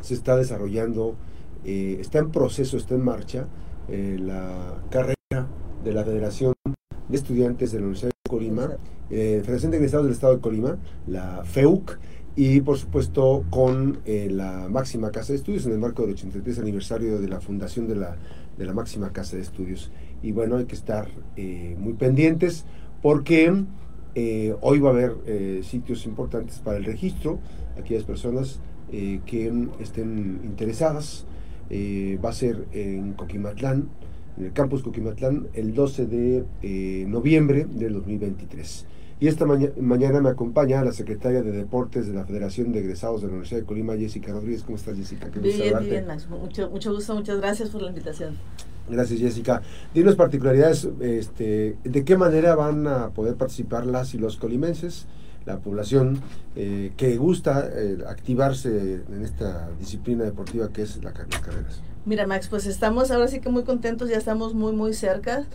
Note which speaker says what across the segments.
Speaker 1: se está desarrollando, eh, está en proceso, está en marcha eh, la carrera de la Federación de Estudiantes de la Universidad de Colima, eh, Federación de Egresados del Estado de Colima, la FEUC, y por supuesto con la máxima casa de estudios en el marco del 83 aniversario de la fundación de la, de la máxima casa de estudios. Y bueno, hay que estar muy pendientes porque hoy va a haber sitios importantes para el registro, aquellas personas eh, que estén interesadas. Eh, va a ser en Coquimatlán, en el campus Coquimatlán, el 12 de eh, noviembre del 2023. Y esta mañana me acompaña la secretaria de Deportes de la Federación de Egresados de la Universidad de Colima, Jessica Rodríguez. ¿Cómo estás, Jessica?
Speaker 2: Qué bien, bien, Max. Mucho, mucho gusto, muchas gracias por la invitación.
Speaker 1: Gracias, Jessica. Dinos particularidades, este, ¿de qué manera van a poder participar las y los colimenses? La población eh, que gusta eh, activarse en esta disciplina deportiva que es la, las carreras.
Speaker 2: Mira, Max, pues estamos ahora sí que muy contentos, ya estamos muy, muy cerca.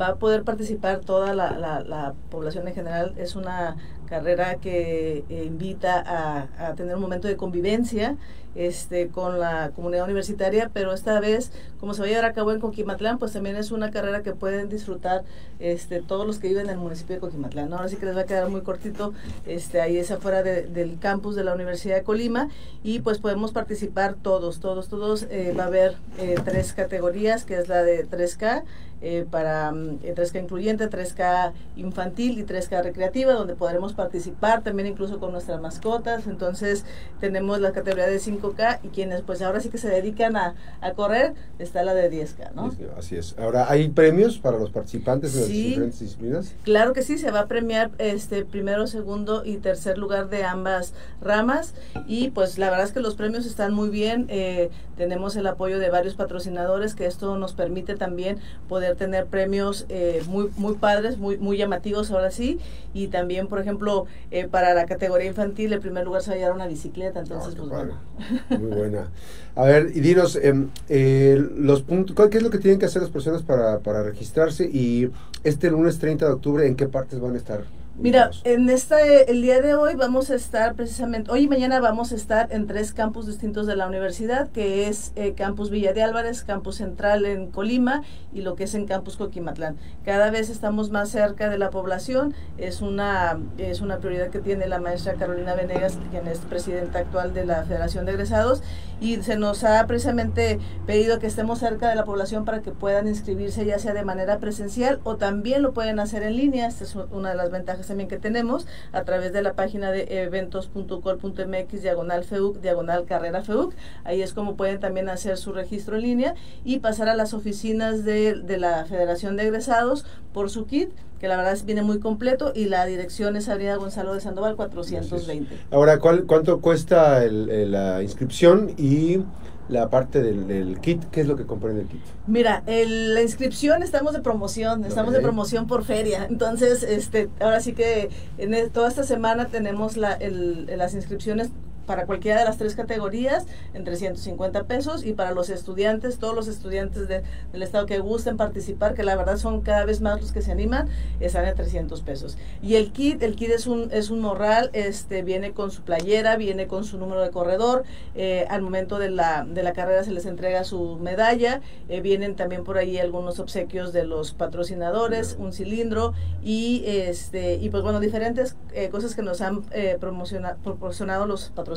Speaker 2: Va a poder participar toda la, la, población en general. Es una carrera que eh, invita a, a, tener un momento de convivencia este, con la comunidad universitaria, pero esta vez, como se va a llevar a cabo en Coquimatlán, pues también es una carrera que pueden disfrutar este, todos los que viven en el municipio de Coquimatlán. Ahora sí que les va a quedar muy cortito, este, ahí es afuera del campus de la Universidad de Colima, y pues podemos participar todos, todos, todos. Eh, va a haber eh, tres categorías, que es la de 3K, eh, para 3K mm, incluyente, 3K infantil y 3K recreativa, donde podremos participar también incluso con nuestras mascotas. Entonces tenemos la categoría de 5K y quienes pues ahora sí que se dedican a, a correr, está la de 10K, ¿no?
Speaker 1: Así es. Ahora, ¿hay premios para los participantes de las diferentes disciplinas?
Speaker 2: Claro que sí, se va a premiar este primero, segundo y tercer lugar de ambas ramas y pues la verdad es que los premios están muy bien. Eh, tenemos el apoyo de varios patrocinadores que esto nos permite también poder tener premios eh, muy, muy padres, muy, muy llamativos ahora sí. Y también, por ejemplo, eh, para la categoría infantil, en primer lugar se va a llevar una bicicleta. Entonces, pues bueno.
Speaker 1: Muy buena. A ver, y dinos, em, eh, los puntos, ¿qué es lo que tienen que hacer las personas para, para registrarse? Y este lunes 30 de octubre, ¿en qué partes van a estar?
Speaker 2: Mira, en este, el día de hoy vamos a estar precisamente, hoy y mañana vamos a estar en tres campus distintos de la universidad, que es eh, Campus Villa de Álvarez, Campus Central en Colima y lo que es en Campus Coquimatlán. Cada vez estamos más cerca de la población, es una, es una prioridad que tiene la maestra Carolina Venegas, quien es presidenta actual de la Federación de Egresados, y se nos ha precisamente pedido que estemos cerca de la población para que puedan inscribirse ya sea de manera presencial o también lo pueden hacer en línea, esta es una de las ventajas también que tenemos a través de la página de eventos.col.mx diagonal FEUC, diagonal carrera FEUC. Ahí es como pueden también hacer su registro en línea y pasar a las oficinas de, de la Federación de Egresados por su kit que la verdad viene muy completo y la dirección es Avenida Gonzalo de Sandoval 420.
Speaker 1: Ahora, ¿cuál, ¿cuánto cuesta la inscripción y la parte del, kit, ¿qué es lo que comprende el kit?
Speaker 2: Mira, la inscripción estamos de promoción, estamos de promoción por feria, entonces este, ahora sí que en e, toda esta semana tenemos la, las inscripciones para cualquiera de las tres categorías en 350 pesos y para los estudiantes, todos los estudiantes del estado que gusten participar, que la verdad son cada vez más los que se animan, están en 300 pesos. Y el kit, el kit es un, es un morral, este, viene con su playera, viene con su número de corredor, eh, al momento de la, de la carrera se les entrega su medalla, eh, vienen también por ahí algunos obsequios de los patrocinadores, un cilindro y, este, y pues bueno, diferentes eh, cosas que nos han proporcionado los patrocinadores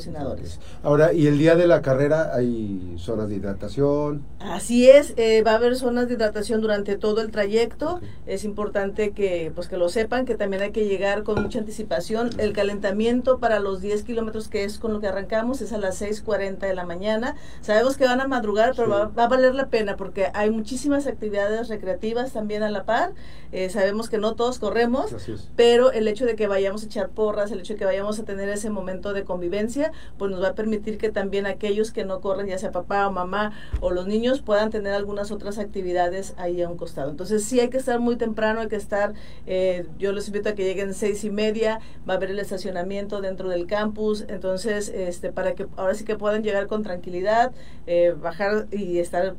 Speaker 1: Ahora, ¿y el día de la carrera hay zonas de hidratación?
Speaker 2: Así es, eh, va a haber zonas de hidratación durante todo el trayecto. Es importante que, pues, que lo sepan, que también hay que llegar con mucha anticipación. El calentamiento para los 10 kilómetros, que es con lo que arrancamos, es a las 6.40 de la mañana. Sabemos que van a madrugar, pero va, a valer la pena porque hay muchísimas actividades recreativas también a la par. Eh, sabemos que no todos corremos, pero el hecho de que vayamos a echar porras, el hecho de que vayamos a tener ese momento de convivencia, pues nos va a permitir que también aquellos que no corren, ya sea papá o mamá o los niños, puedan tener algunas otras actividades ahí a un costado. Entonces sí hay que estar muy temprano, hay que estar, eh, yo les invito a que lleguen seis y media, va a haber el estacionamiento dentro del campus, entonces este para que ahora sí que puedan llegar con tranquilidad, eh, bajar y estar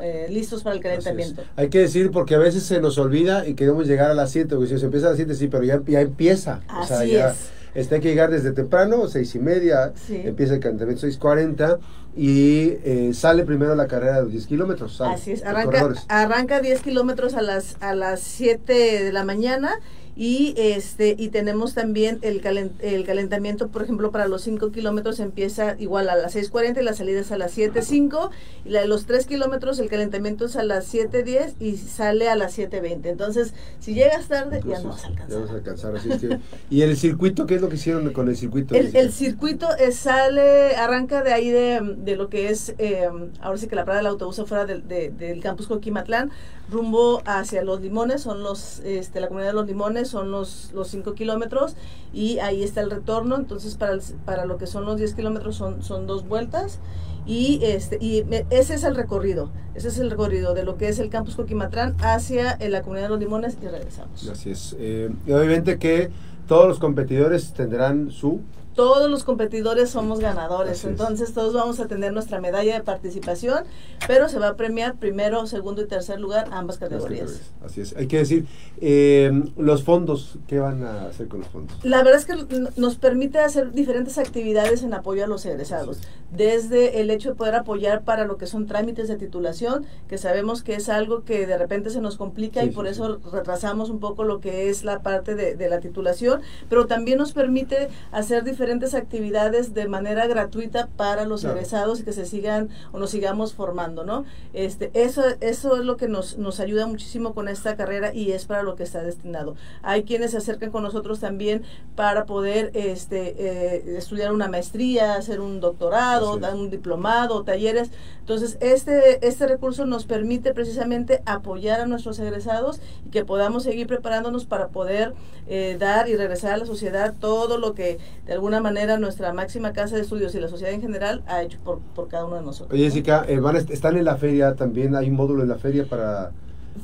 Speaker 2: eh, listos para el calentamiento.
Speaker 1: Hay que decir porque a veces se nos olvida y queremos llegar a las 7, porque si se empieza a las 7 sí, pero ya, ya empieza.
Speaker 2: Así es
Speaker 1: Este, hay que llegar desde temprano, seis y media, empieza el calentamiento 6.40 y eh, sale primero la carrera de los 10 kilómetros.
Speaker 2: Así es, arranca, arranca 10 kilómetros a las, a las 7 de la mañana y este y tenemos también el, el calentamiento, por ejemplo, para los 5 kilómetros empieza igual a las 6.40 y la salida es a las 7.05 y la de los 3 kilómetros el calentamiento es a las 7.10 y sale a las 7.20. Entonces, si llegas tarde, ya no vas a alcanzar.
Speaker 1: a alcanzar así que, ¿Y el circuito qué es lo que hicieron con el circuito?
Speaker 2: El, circuito sale, arranca de ahí de, de lo que es, eh, ahora sí que la parada del autobús afuera del campus Coquimatlán, rumbo hacia Los Limones, son los, este, la comunidad de Los Limones, son los, los 5 kilómetros y ahí está el retorno, entonces para, para lo que son los 10 kilómetros son, son dos vueltas y, este, y ese es el recorrido, ese es el recorrido de lo que es el campus Coquimatrán hacia eh, la comunidad de Los Limones y regresamos.
Speaker 1: Así es, eh, obviamente que todos los competidores tendrán su
Speaker 2: todos los competidores somos ganadores, entonces todos vamos a tener nuestra medalla de participación, pero se va a premiar primero, segundo y tercer lugar ambas categorías.
Speaker 1: Así es, hay que decir, eh, los fondos, ¿qué van a hacer con los fondos?
Speaker 2: La verdad es que nos permite hacer diferentes actividades en apoyo a los egresados, desde el hecho de poder apoyar para lo que son trámites de titulación, que sabemos que es algo que de repente se nos complica y por eso retrasamos un poco lo que es la parte de, de la titulación, pero también nos permite hacer diferentes diferentes actividades de manera gratuita para los egresados y que se sigan o nos sigamos formando, ¿no? Este, eso, eso es lo que nos, nos ayuda muchísimo con esta carrera y es para lo que está destinado. Hay quienes se acercan con nosotros también para poder este, eh, estudiar una maestría, hacer un doctorado, dar un diplomado, talleres. Entonces, este, este recurso nos permite precisamente apoyar a nuestros egresados y que podamos seguir preparándonos para poder eh, dar y regresar a la sociedad todo lo que de alguna manera nuestra máxima casa de estudios y la sociedad en general ha hecho por, por cada uno de nosotros.
Speaker 1: Oye, Jessica, eh, están en la feria también, hay un módulo en la feria para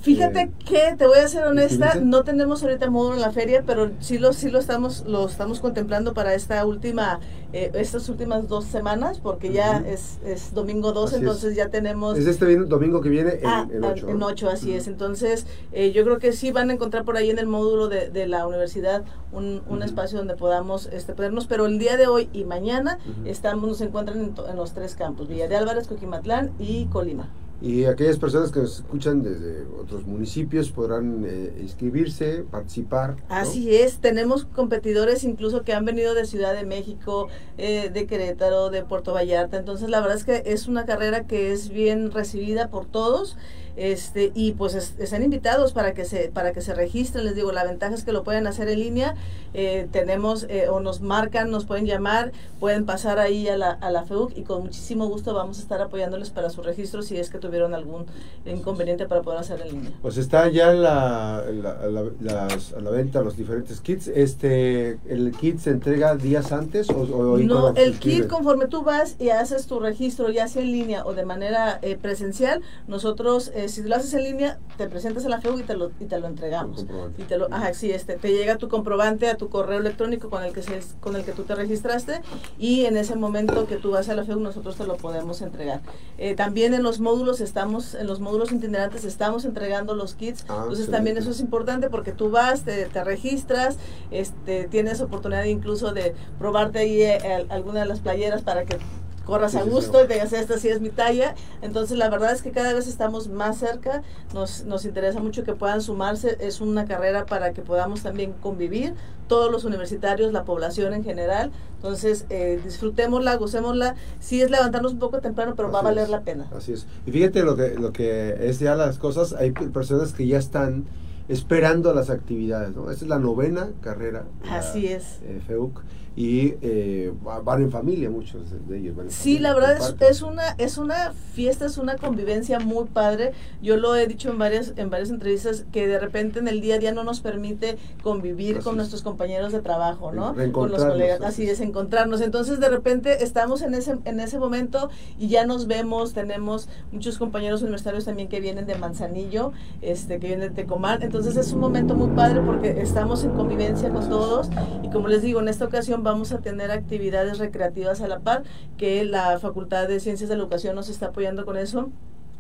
Speaker 2: Fíjate eh, que, te voy a ser honesta, no tenemos ahorita módulo en la feria, pero sí lo, sí lo estamos, lo estamos contemplando para esta última, eh, estas últimas dos semanas, porque ya es, es, domingo 2, entonces ya tenemos...
Speaker 1: Es este domingo que viene en, ah, 8.
Speaker 2: En 8, así es. Entonces, eh, yo creo que sí van a encontrar por ahí en el módulo de, de la universidad un, un espacio donde podamos este, podernos, pero el día de hoy y mañana estamos, nos encuentran en, en los tres campos, Villa de Álvarez, Coquimatlán y Colima.
Speaker 1: Y aquellas personas que nos escuchan desde otros municipios podrán eh, inscribirse, participar.
Speaker 2: Así es, tenemos competidores incluso que han venido de Ciudad de México, eh, de Querétaro, de Puerto Vallarta. Entonces la verdad es que es una carrera que es bien recibida por todos este y pues están invitados para que se para que se registren. Les digo la ventaja es que lo pueden hacer en línea. Eh, tenemos eh, o nos marcan nos pueden llamar pueden pasar ahí a la, a la FEUC y con muchísimo gusto vamos a estar apoyándoles para su registro si es que tuvieron algún inconveniente para poder hacer en línea.
Speaker 1: Pues está ya la, la, las, a la venta los diferentes kits. Este el kit se entrega días antes o,
Speaker 2: no el kit conforme tú vas y haces tu registro ya sea en línea o de manera eh, presencial nosotros eh, si lo haces en línea, te presentas a la FEU y te lo, y te lo entregamos. Y te lo, ajá, sí, este, te llega tu comprobante a tu correo electrónico con el que se, con el que tú te registraste y en ese momento que tú vas a la FEU nosotros te lo podemos entregar. Eh, también en los módulos estamos, en los módulos itinerantes estamos entregando los kits, ah, entonces también eso es importante porque tú vas, te, te registras, este, tienes oportunidad incluso de probarte ahí eh, alguna de las playeras para que corras a gusto y digas, esta sí es mi talla. Entonces, la verdad es que cada vez estamos más cerca, nos, nos interesa mucho que puedan sumarse, es una carrera para que podamos también convivir, todos los universitarios, la población en general. Entonces, eh, disfrutémosla, gocémosla. Sí es levantarnos un poco temprano, pero va a valer la pena.
Speaker 1: Así es. Y fíjate lo que, lo que es ya las cosas, hay personas que ya están esperando las actividades, ¿no? Esta es la novena carrera.
Speaker 2: Así es.
Speaker 1: Eh, FEUC y eh, van en familia muchos de ellos.
Speaker 2: sí, la verdad es, es, una es una fiesta, es una convivencia muy padre. Yo lo he dicho en varias en varias entrevistas que de repente en el día a día no nos permite convivir con nuestros compañeros de trabajo, ¿no? Con los colegas, así es, encontrarnos. Entonces de repente estamos en ese en ese momento y ya nos vemos, tenemos muchos compañeros universitarios también que vienen de Manzanillo, este que vienen de Tecomán. Entonces es un momento muy padre porque estamos en convivencia con todos y como les digo, en esta ocasión vamos a tener actividades recreativas a la par, que la Facultad de Ciencias de la Educación nos está apoyando con eso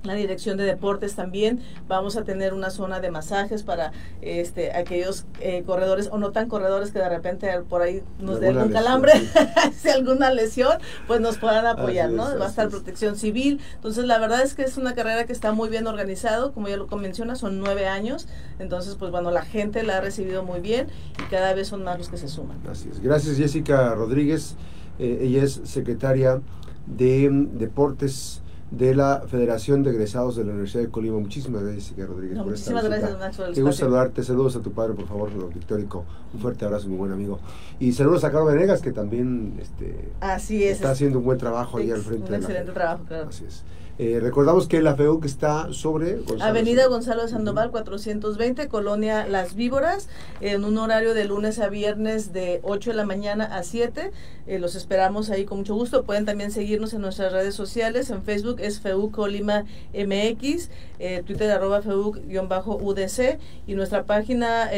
Speaker 2: la dirección de deportes también. Vamos a tener una zona de masajes para este aquellos eh, corredores o no tan corredores que de repente por ahí nos dé algún calambre si alguna lesión pues nos puedan apoyar no va a estar protección civil. Entonces la verdad es que es una carrera que está muy bien organizado. Como ya lo menciona son nueve años. Entonces pues bueno la gente la ha recibido muy bien y cada vez son más los que se suman.
Speaker 1: Así es. Gracias Jessica Rodríguez. Eh, ella es secretaria de mm, deportes de la Federación de Egresados de la Universidad de Colima. Muchísimas gracias, Jessica Rodríguez,
Speaker 2: por muchísimas gracias, Max,
Speaker 1: Qué gusto saludarte. Saludos a tu padre, por favor, don Victórico. Un fuerte abrazo, mi buen amigo. Y saludos a Carlos Venegas, que también este,
Speaker 2: Así es,
Speaker 1: está haciendo un buen trabajo ahí al frente.
Speaker 2: Un excelente trabajo, claro.
Speaker 1: Así es. Eh, recordamos que la FEUC está sobre
Speaker 2: Avenida Gonzalo de Sandoval 420, Colonia Las Víboras, en un horario de lunes a viernes de 8 de la mañana a 7. Eh, los esperamos ahí con mucho gusto. Pueden también seguirnos en nuestras redes sociales. En Facebook es FEUC Colima MX, eh, Twitter arroba FEUC-UDC y nuestra página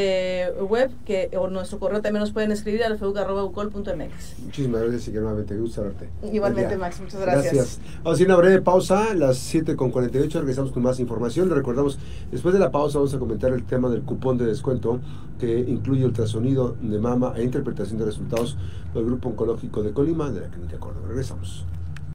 Speaker 2: web que o nuestro correo también nos pueden escribir al FEUC arroba ucol.mx.
Speaker 1: Muchísimas gracias y que nuevamente gusto verte.
Speaker 2: Igualmente, Max, muchas gracias. Gracias.
Speaker 1: Vamos a hacer una breve pausa las 7 con 48 regresamos con más información. Recordamos, después de la pausa vamos a comentar el tema del cupón de descuento que incluye ultrasonido de mama e interpretación de resultados del Grupo Oncológico de Colima de la Clínica Córdoba. Regresamos.